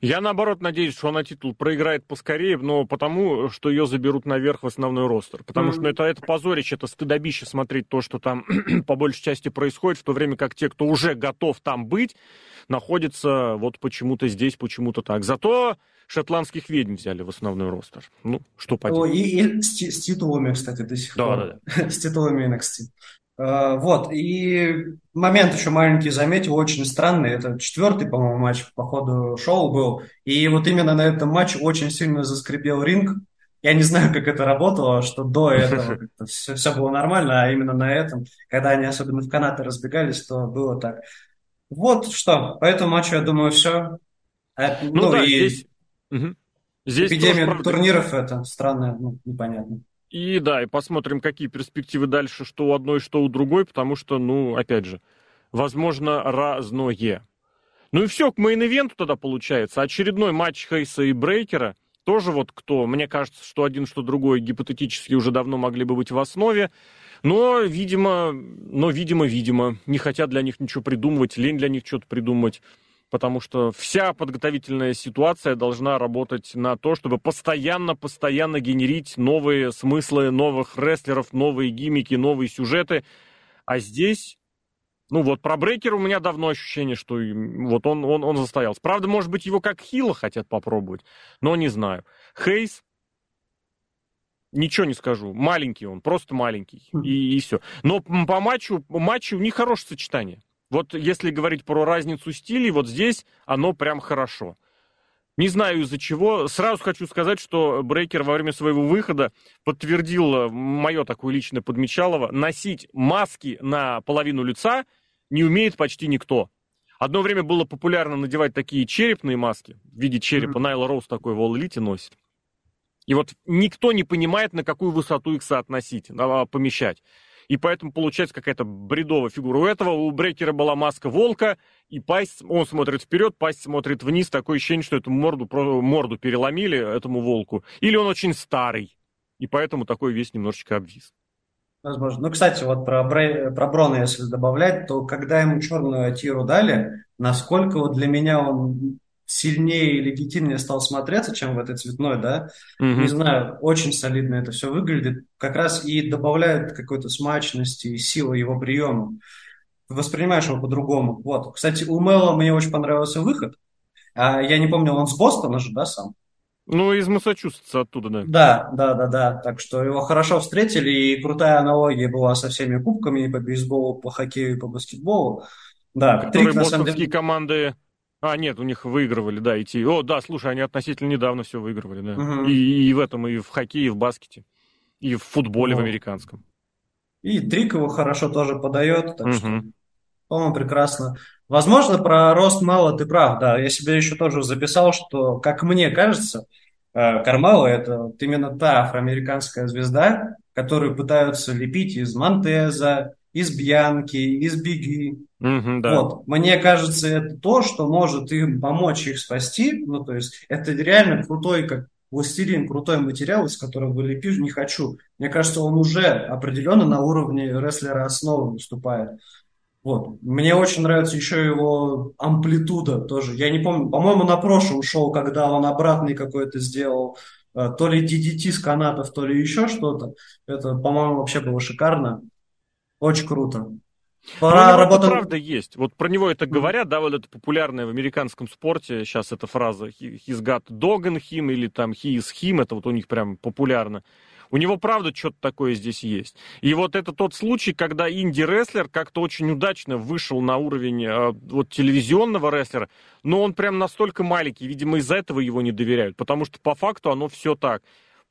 я, наоборот, надеюсь, что она титул проиграет поскорее, но потому, что ее заберут наверх в основной ростер. Потому mm-hmm. что ну, это, это позорище, это стыдобище смотреть то, что там по большей части происходит, в то время как те, кто уже готов там быть, находятся вот почему-то здесь, почему-то так. Зато шотландских ведьм взяли в основной ростер. Ну, что поделать. О, и, и с, с титулами, кстати, до сих да, пор. Да, да. с титулами NXT. Uh, вот, и момент еще маленький заметил, очень странный. Это четвертый, по-моему, матч по ходу шоу был. И вот именно на этом матче очень сильно заскрипел ринг. Я не знаю, как это работало, что до этого все, все было нормально, а именно на этом, когда они особенно в канаты разбегались, то было так. Вот что, по этому матчу, я думаю, все. А, ну, ну да, и здесь... Угу. здесь эпидемия турниров это странно, ну, непонятно. И да, и посмотрим, какие перспективы дальше, что у одной, что у другой, потому что, ну, опять же, возможно, разное. Ну и все, к мейн-ивенту тогда получается. Очередной матч Хейса и Брейкера. Тоже вот кто, мне кажется, что один, что другой гипотетически уже давно могли бы быть в основе. Но, видимо, но, видимо, видимо, не хотят для них ничего придумывать, лень для них что-то придумывать потому что вся подготовительная ситуация должна работать на то, чтобы постоянно-постоянно генерить новые смыслы новых рестлеров, новые гиммики, новые сюжеты. А здесь, ну вот про Брейкера у меня давно ощущение, что вот он, он, он застоялся. Правда, может быть, его как хила хотят попробовать, но не знаю. Хейс, ничего не скажу. Маленький он, просто маленький. Хм. И, и все. Но по матчу, матчу у них хорошее сочетание. Вот если говорить про разницу стилей, вот здесь оно прям хорошо. Не знаю из-за чего. Сразу хочу сказать, что Брейкер во время своего выхода подтвердил э, мое такое личное подмечалово. Носить маски на половину лица не умеет почти никто. Одно время было популярно надевать такие черепные маски в виде черепа. Mm-hmm. Найла Роуз такой в All носит. И вот никто не понимает, на какую высоту их соотносить, а, помещать. И поэтому получается какая-то бредовая фигура. У этого, у Брейкера была маска волка, и пасть, он смотрит вперед, пасть смотрит вниз. Такое ощущение, что эту морду, морду переломили этому волку. Или он очень старый, и поэтому такой весь немножечко обвис. Возможно. Ну, кстати, вот про, про Брона, если добавлять, то когда ему черную атиру дали, насколько вот для меня он сильнее и легитимнее стал смотреться, чем в этой цветной, да, mm-hmm. не знаю, очень солидно это все выглядит, как раз и добавляет какой-то смачности и силы его приема. воспринимаешь его по-другому. Вот. Кстати, у Мэла мне очень понравился выход. А, я не помню, он с Бостона же, да, сам? Ну, из Массачусетса оттуда, да. Да, да, да, да. Так что его хорошо встретили, и крутая аналогия была со всеми кубками и по бейсболу, по хоккею, и по баскетболу. Да, Которые Трик, бостонские деле... команды а, нет, у них выигрывали, да, идти. О, да, слушай, они относительно недавно все выигрывали, да. Угу. И, и в этом, и в хоккее, и в баскете, и в футболе угу. в американском. И Трик его хорошо тоже подает, так угу. что, по-моему, прекрасно. Возможно, про рост мало ты прав, да. Я себе еще тоже записал, что, как мне кажется, э, Кармало – это вот именно та афроамериканская звезда, которую пытаются лепить из Монтеза, из Бьянки, из Беги. Угу, да. Вот. Мне кажется, это то, что может им помочь их спасти. Ну, то есть, это реально крутой, как властелин, крутой материал, из которого лепишь, не хочу. Мне кажется, он уже определенно на уровне рестлера основы выступает. Вот. Мне очень нравится еще его амплитуда тоже. Я не помню, по-моему, на прошлом шоу, когда он обратный какой-то сделал, э, то ли DDT с канатов, то ли еще что-то. Это, по-моему, вообще было шикарно. Очень круто. Пора ну, работа... правда есть. Вот про него это говорят, да, вот это популярная в американском спорте, сейчас эта фраза he's got dog in him или там he is him, это вот у них прям популярно. У него, правда, что-то такое здесь есть. И вот это тот случай, когда инди-рестлер как-то очень удачно вышел на уровень э, вот телевизионного рестлера, но он прям настолько маленький, видимо, из-за этого его не доверяют, потому что по факту оно все так.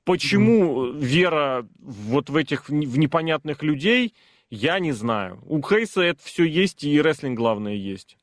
Почему mm-hmm. вера вот в этих в непонятных людей – я не знаю. У Хейса это все есть, и рестлинг главное есть.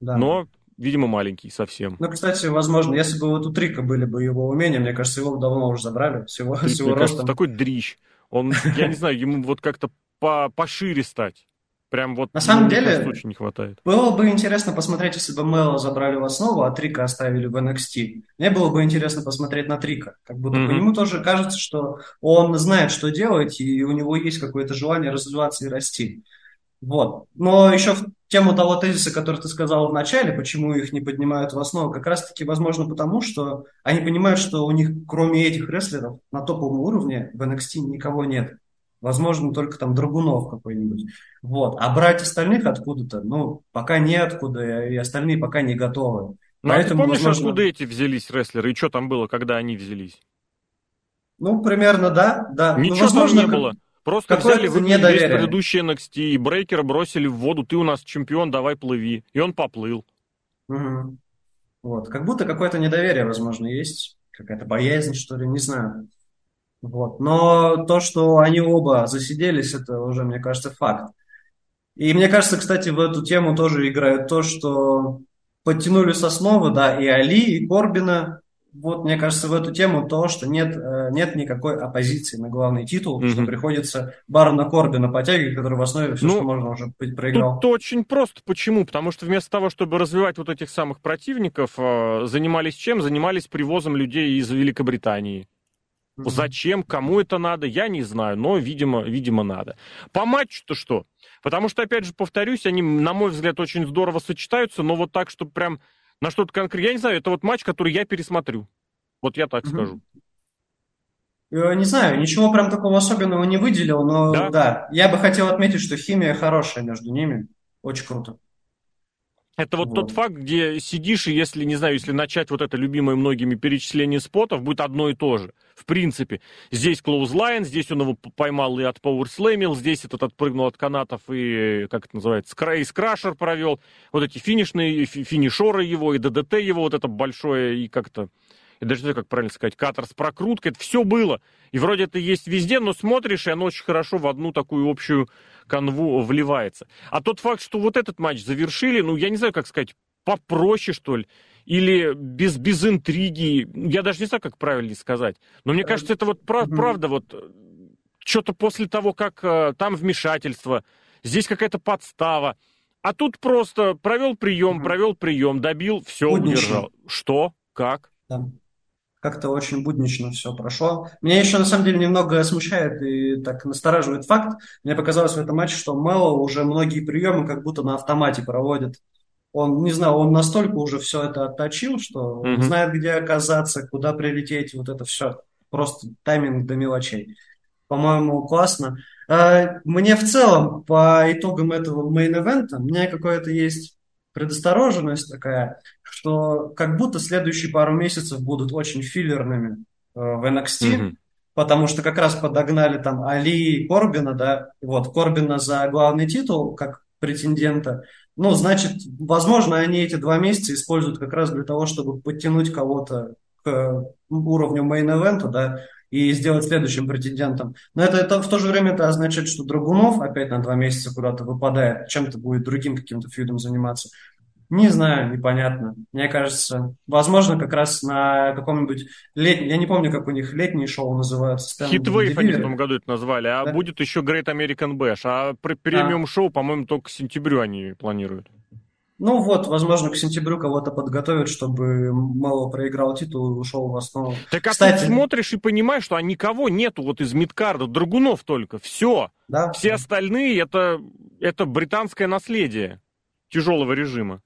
Да. Но, видимо, маленький совсем. Ну, кстати, возможно, если бы вот у Трика были бы его умения, мне кажется, его давно уже забрали. Всего, Трик, всего мне ростом. кажется, такой дрищ. Он, я не знаю, ему вот как-то по пошире стать. Прям вот на самом деле очень не хватает. Было бы интересно посмотреть, если бы Мэла забрали в основу, а Трика оставили в NXT. Мне было бы интересно посмотреть на Трика. Как будто mm-hmm. по нему тоже кажется, что он знает, что делать, и у него есть какое-то желание развиваться и расти. Вот. Но еще в тему того тезиса, который ты сказал в начале, почему их не поднимают в основу, как раз-таки, возможно, потому что они понимают, что у них, кроме этих рестлеров, на топовом уровне в NXT никого нет. Возможно, только там Драгунов какой-нибудь. Вот. А брать остальных откуда-то, ну, пока неоткуда, и остальные пока не готовы. Ну, Поэтому, а ты помнишь, возможно... откуда эти взялись рестлеры, и что там было, когда они взялись? Ну, примерно, да, да. Ну, Ничего ну, возможно, там не было. Просто взяли, выгнали весь предыдущий NXT, и Брейкера бросили в воду, ты у нас чемпион, давай плыви. И он поплыл. Угу. Вот, как будто какое-то недоверие, возможно, есть, какая-то боязнь, что ли, не знаю. Вот. Но то, что они оба засиделись, это уже, мне кажется, факт. И мне кажется, кстати, в эту тему тоже играет то, что подтянули с основы, да, и Али, и Корбина. Вот, мне кажется, в эту тему то, что нет, э, нет никакой оппозиции на главный титул, mm-hmm. что приходится Барона Корбина потягивать, который в основе все, ну, что можно уже проиграл. Тут очень просто. Почему? Потому что вместо того, чтобы развивать вот этих самых противников, э, занимались чем? Занимались привозом людей из Великобритании. Mm-hmm. Зачем, кому это надо, я не знаю, но, видимо, видимо, надо. По матчу-то что? Потому что, опять же, повторюсь, они, на мой взгляд, очень здорово сочетаются, но вот так, чтобы прям на что-то конкретное... Я не знаю, это вот матч, который я пересмотрю. Вот я так mm-hmm. скажу. Э, не знаю, ничего прям такого особенного не выделил, но да? да, я бы хотел отметить, что химия хорошая между ними. Очень круто. Это вот, вот тот факт, где сидишь, и если, не знаю, если начать вот это любимое многими перечисление спотов, будет одно и то же. В принципе, здесь клоузлайн, здесь он его поймал и от пауэрслэмил, здесь этот отпрыгнул от канатов и, как это называется, крейс крашер провел. Вот эти финишные, финишоры его, и ДДТ его, вот это большое, и как-то я даже не знаю, как правильно сказать, катер с прокруткой, это все было. И вроде это есть везде, но смотришь, и оно очень хорошо в одну такую общую канву вливается. А тот факт, что вот этот матч завершили, ну, я не знаю, как сказать, попроще, что ли, или без, без интриги, я даже не знаю, как правильно сказать. Но мне кажется, это вот прав, правда, вот что-то после того, как э, там вмешательство, здесь какая-то подстава, а тут просто провел прием, провел прием, добил, все, удержал. Что? Как? Да как-то очень буднично все прошло. Меня еще, на самом деле, немного смущает и так настораживает факт. Мне показалось в этом матче, что Мэллоу уже многие приемы как будто на автомате проводит. Он, не знаю, он настолько уже все это отточил, что mm-hmm. знает, где оказаться, куда прилететь, вот это все. Просто тайминг до мелочей. По-моему, классно. А, мне в целом, по итогам этого мейн-эвента, у меня какое-то есть предостороженность такая, что как будто следующие пару месяцев будут очень филлерными э, в NXT, mm-hmm. потому что как раз подогнали там Али и Корбина, да, вот, Корбина за главный титул, как претендента. Ну, значит, возможно, они эти два месяца используют как раз для того, чтобы подтянуть кого-то к уровню main event а, да, и сделать следующим претендентом. Но это, это в то же время это означает, что Драгунов опять на два месяца куда-то выпадает, чем-то будет другим каким-то feud ом заниматься. Не знаю, непонятно. Мне кажется, возможно, как раз на каком-нибудь летнем, я не помню, как у них летние шоу называются. Heatwave они в том году это назвали, а да? будет еще Great American Bash, а премиум шоу, по-моему, только к сентябрю они планируют. Ну вот, возможно, к сентябрю кого-то подготовят, чтобы мало проиграл титул и ушел в основу. Так Кстати, ты смотришь и понимаешь, что а никого нету вот из мидкарда, Драгунов только, все. Да? Все остальные это, это британское наследие тяжелого режима.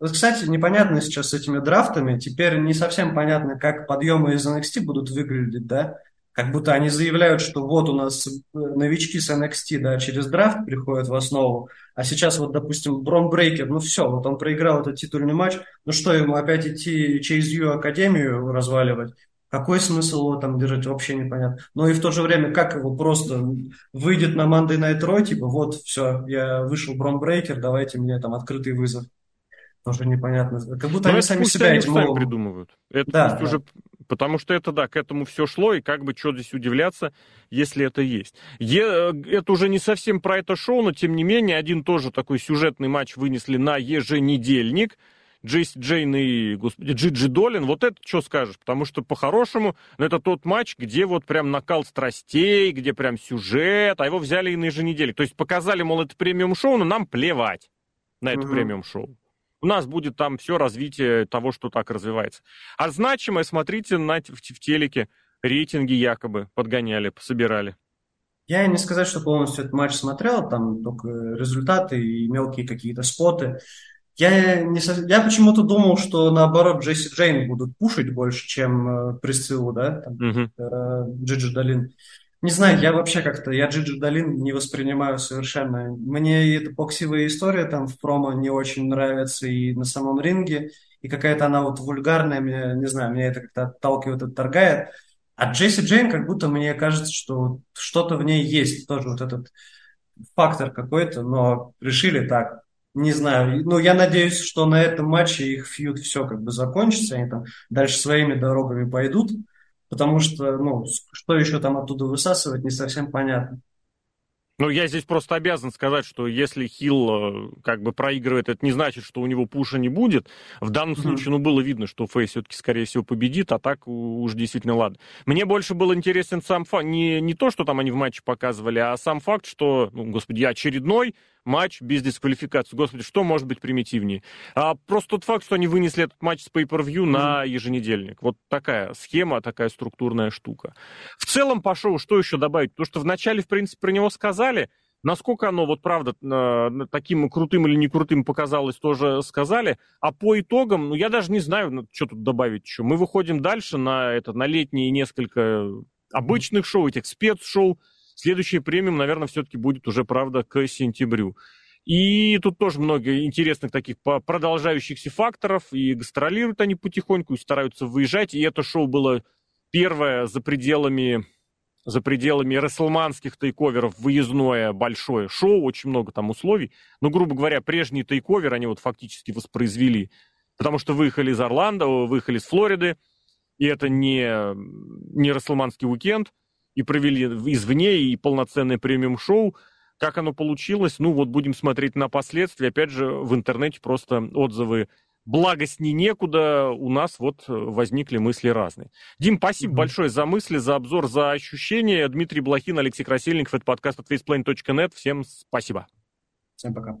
Вот, кстати, непонятно сейчас с этими драфтами. Теперь не совсем понятно, как подъемы из NXT будут выглядеть, да? Как будто они заявляют, что вот у нас э, новички с NXT, да, через драфт приходят в основу, а сейчас вот, допустим, Брон Брейкер, ну все, вот он проиграл этот титульный матч, ну что, ему опять идти через Ю Академию разваливать? Какой смысл его там держать, вообще непонятно. Но и в то же время, как его просто выйдет на Monday Night Raw, типа, вот, все, я вышел Брон Брейкер, давайте мне там открытый вызов. Тоже непонятно. Как будто Но они сами себя этим придумывают. Это да, да. уже Потому что это, да, к этому все шло, и как бы что здесь удивляться, если это есть. Е, это уже не совсем про это шоу, но тем не менее, один тоже такой сюжетный матч вынесли на еженедельник. Джейси Джейн и, господи, Джиджи Долин, вот это что скажешь? Потому что по-хорошему, ну, это тот матч, где вот прям накал страстей, где прям сюжет, а его взяли и на еженедельник. То есть показали, мол, это премиум-шоу, но нам плевать на это угу. премиум-шоу у нас будет там все развитие того, что так развивается. А значимое, смотрите, на, в, в телеке рейтинги якобы подгоняли, собирали. Я не сказать, что полностью этот матч смотрел, там только результаты и мелкие какие-то споты. Я, не, я почему-то думал, что наоборот Джесси Джейн будут пушить больше, чем э, Присциллу, да, там, uh-huh. э, Джиджи Долин. Не знаю, я вообще как-то, я Джиджи Долин не воспринимаю совершенно. Мне эта плаксивая история там в промо не очень нравится и на самом ринге, и какая-то она вот вульгарная, мне, не знаю, меня это как-то отталкивает, отторгает. А Джесси Джейн, как будто мне кажется, что что-то в ней есть, тоже вот этот фактор какой-то, но решили так, не знаю. Ну, я надеюсь, что на этом матче их фьюд все как бы закончится, они там дальше своими дорогами пойдут потому что, ну, что еще там оттуда высасывать, не совсем понятно. Ну, я здесь просто обязан сказать, что если Хилл э, как бы проигрывает, это не значит, что у него пуша не будет. В данном mm-hmm. случае, ну, было видно, что Фейс все-таки, скорее всего, победит, а так уж действительно ладно. Мне больше был интересен сам факт, не, не то, что там они в матче показывали, а сам факт, что, ну, господи, очередной матч без дисквалификации. Господи, что может быть примитивнее? А просто тот факт, что они вынесли этот матч с Pay-Per-View mm-hmm. на еженедельник. Вот такая схема, такая структурная штука. В целом, по шоу, что еще добавить? Потому что вначале, в принципе, про него сказали, Насколько оно, вот правда, таким крутым или не крутым показалось, тоже сказали. А по итогам, ну, я даже не знаю, ну, что тут добавить еще. Мы выходим дальше на, это, на летние несколько обычных шоу, этих спецшоу, Следующий премиум, наверное, все-таки будет уже, правда, к сентябрю. И тут тоже много интересных таких продолжающихся факторов. И гастролируют они потихоньку, и стараются выезжать. И это шоу было первое за пределами за пределами рестлманских тейковеров выездное большое шоу, очень много там условий. Но, грубо говоря, прежний тейковер они вот фактически воспроизвели, потому что выехали из Орландо, выехали из Флориды, и это не, не рестлманский уикенд, и провели извне и полноценное премиум-шоу. Как оно получилось, ну вот будем смотреть на последствия. Опять же, в интернете просто отзывы благостней некуда, у нас вот возникли мысли разные. Дим, спасибо mm-hmm. большое за мысли, за обзор, за ощущения. Дмитрий Блохин, Алексей Красильников, это подкаст от faceplane.net. Всем спасибо. Всем пока.